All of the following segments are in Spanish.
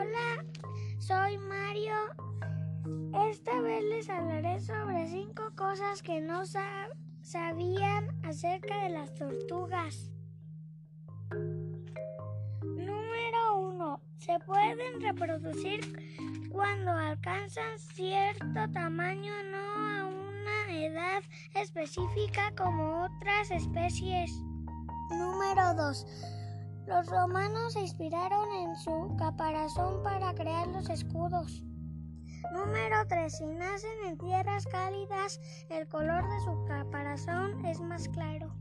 Hola, soy Mario. Esta vez les hablaré sobre cinco cosas que no sabían acerca de las tortugas. Número 1. Se pueden reproducir cuando alcanzan cierto tamaño, no a una edad específica como otras especies. Número 2 los romanos se inspiraron en su caparazón para crear los escudos. Número 3. Si nacen en tierras cálidas, el color de su caparazón es más claro.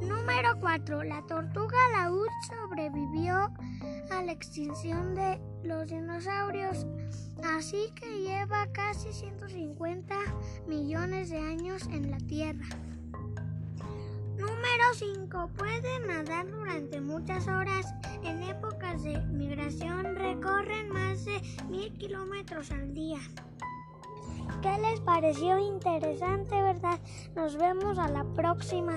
Número 4. La tortuga laúd sobrevivió a la extinción de los dinosaurios, así que lleva casi 150 millones de años en la Tierra. Número 5. Puede nadar durante muchas horas. En épocas de migración recorren más de mil kilómetros al día. ¿Qué les pareció interesante, verdad? Nos vemos a la próxima.